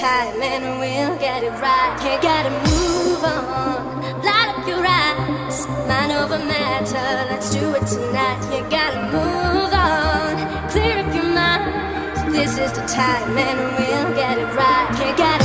time and we'll get it right. You gotta move on, light up your eyes. Mind over matter, let's do it tonight. You gotta move on, clear up your mind. This is the time and we'll get it right. You gotta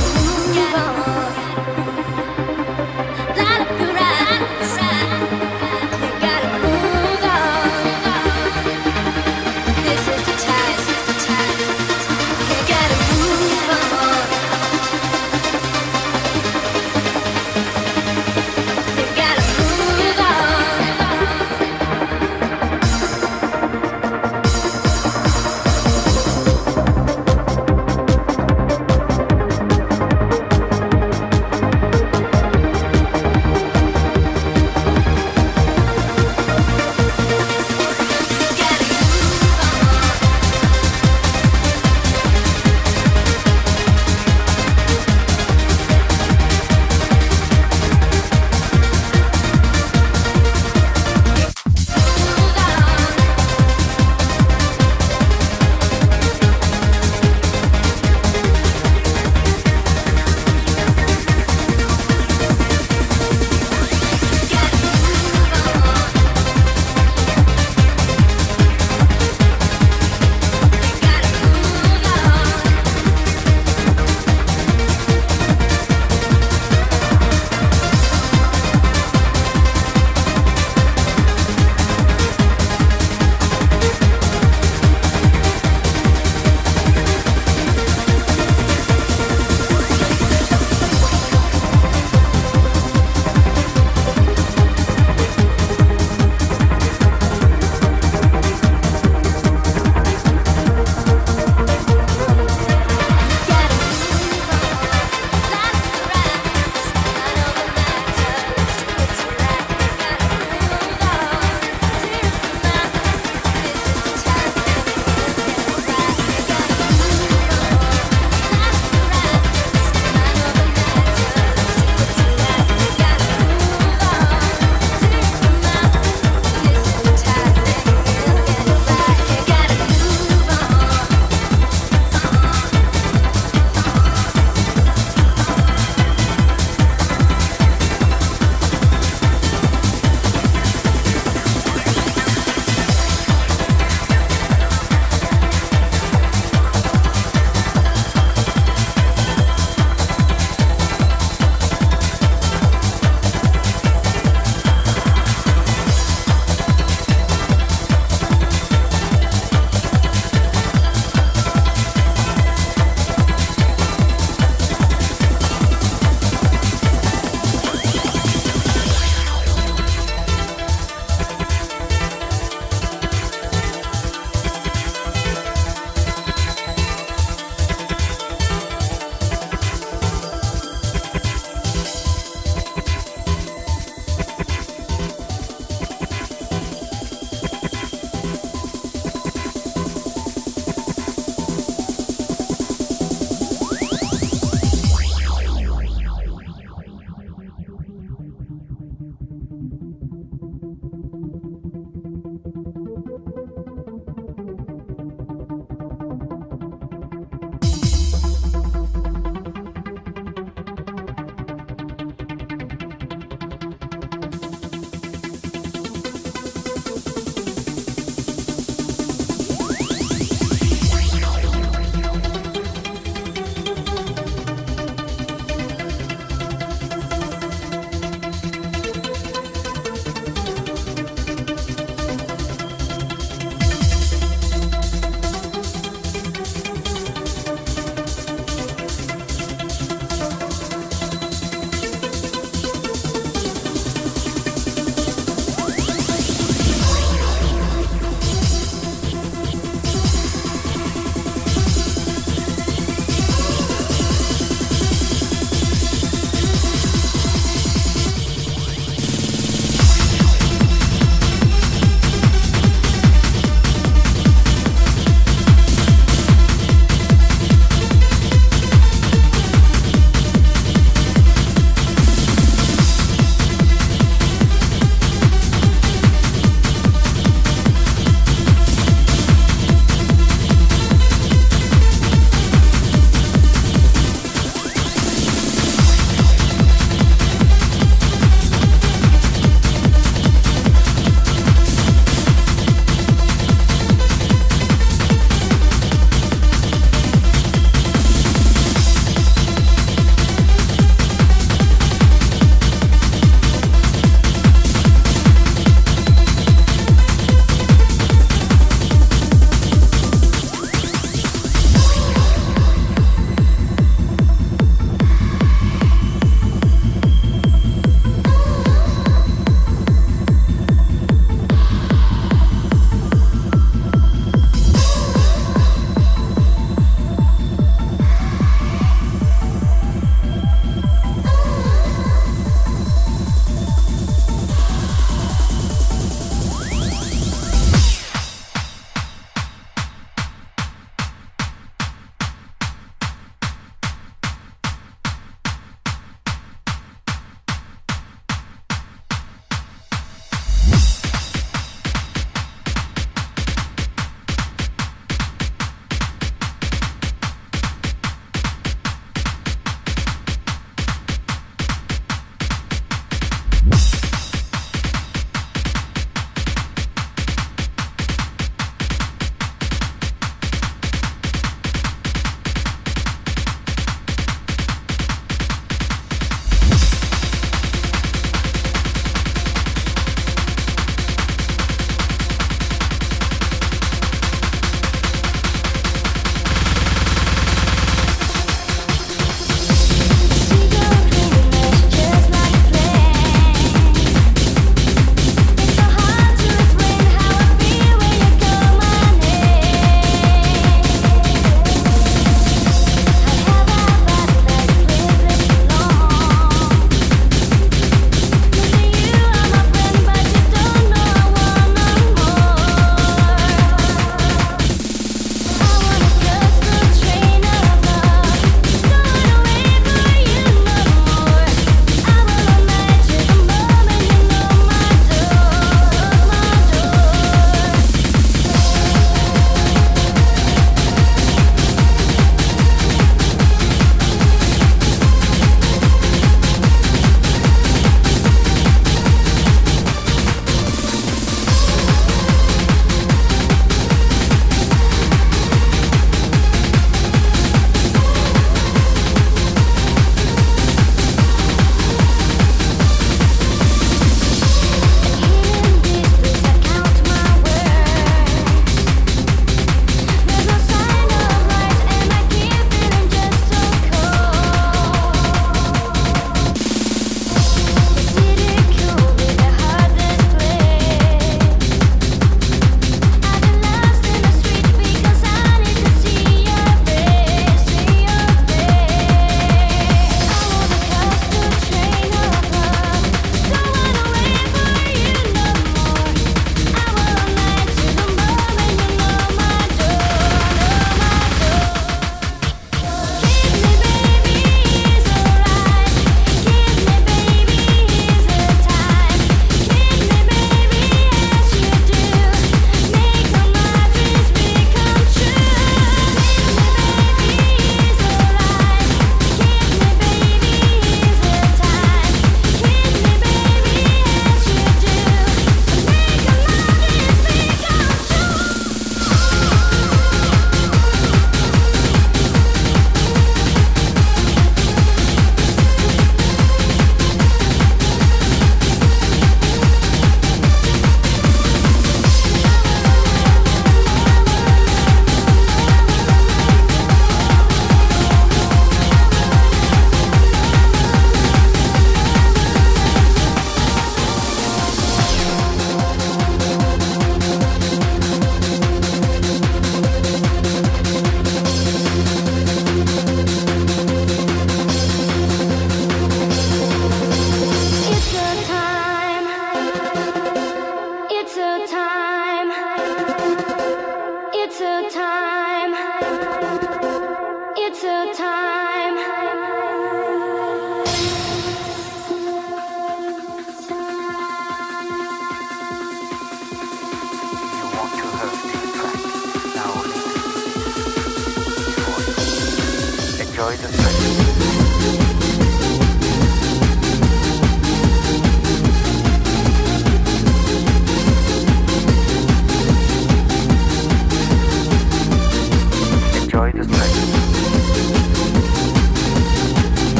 Thank you.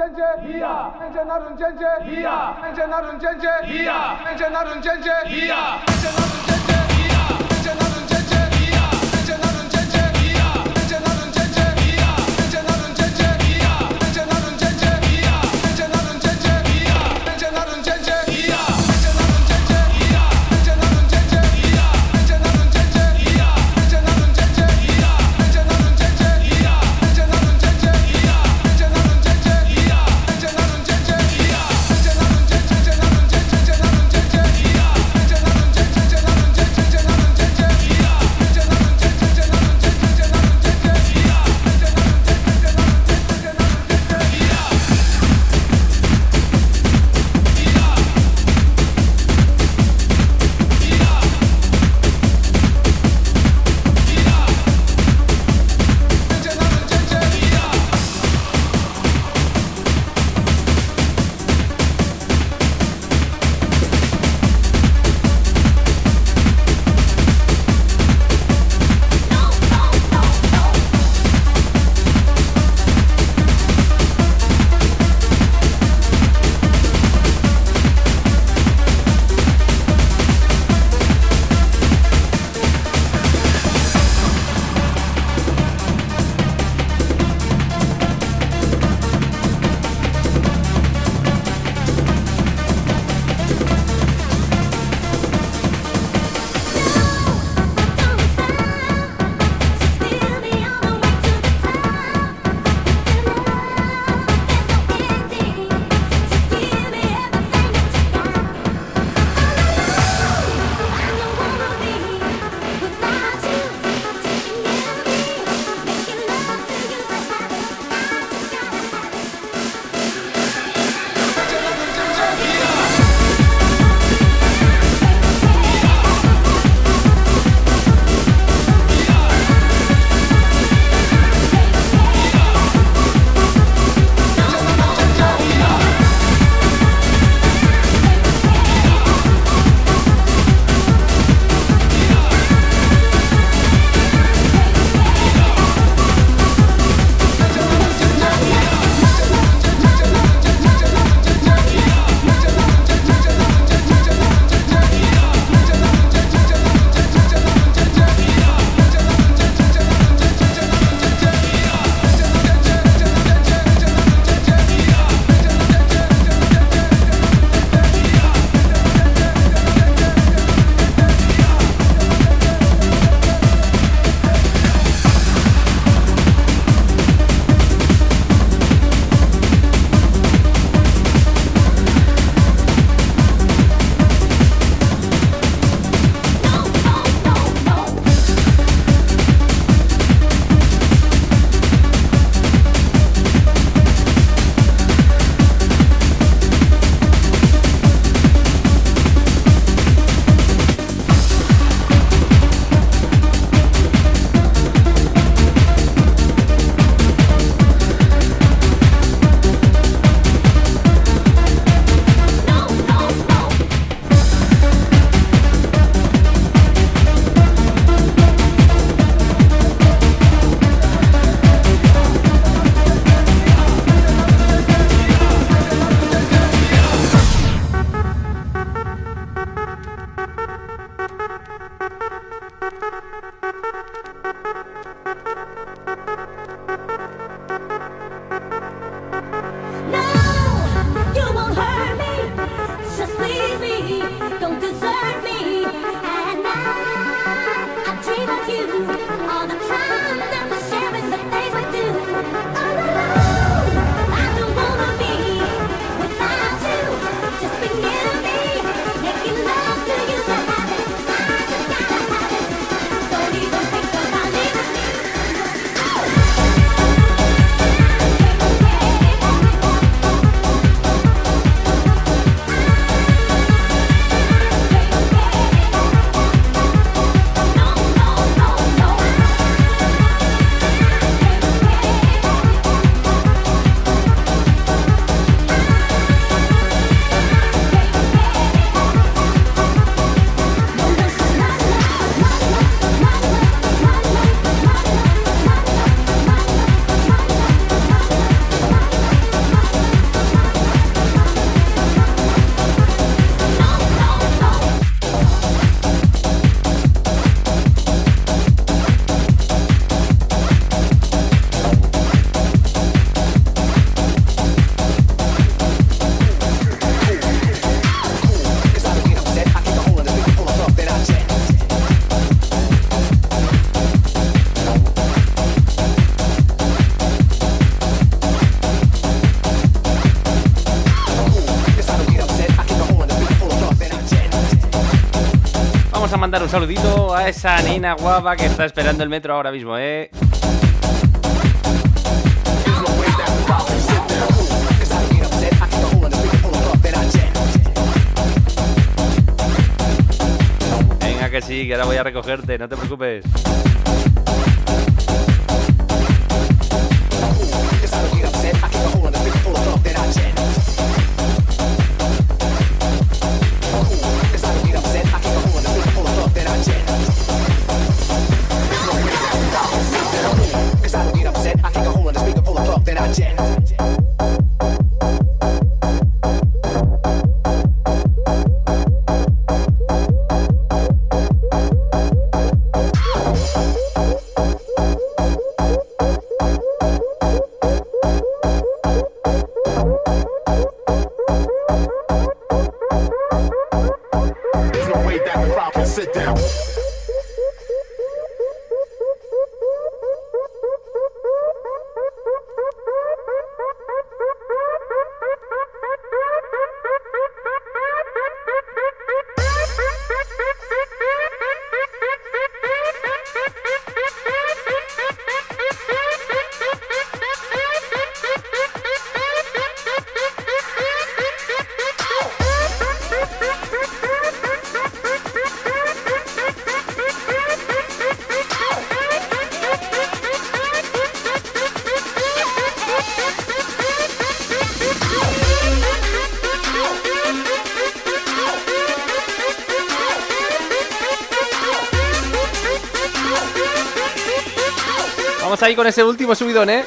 runjenje hiya. Menje na runjenje hiya. Menje na runjenje hiya. Menje na runjenje hiya. Menje na runjenje mandar un saludito a esa nina guapa que está esperando el metro ahora mismo, ¿eh? Venga que sí, que ahora voy a recogerte, no te preocupes. Vamos ahí con ese último subidón, ¿eh?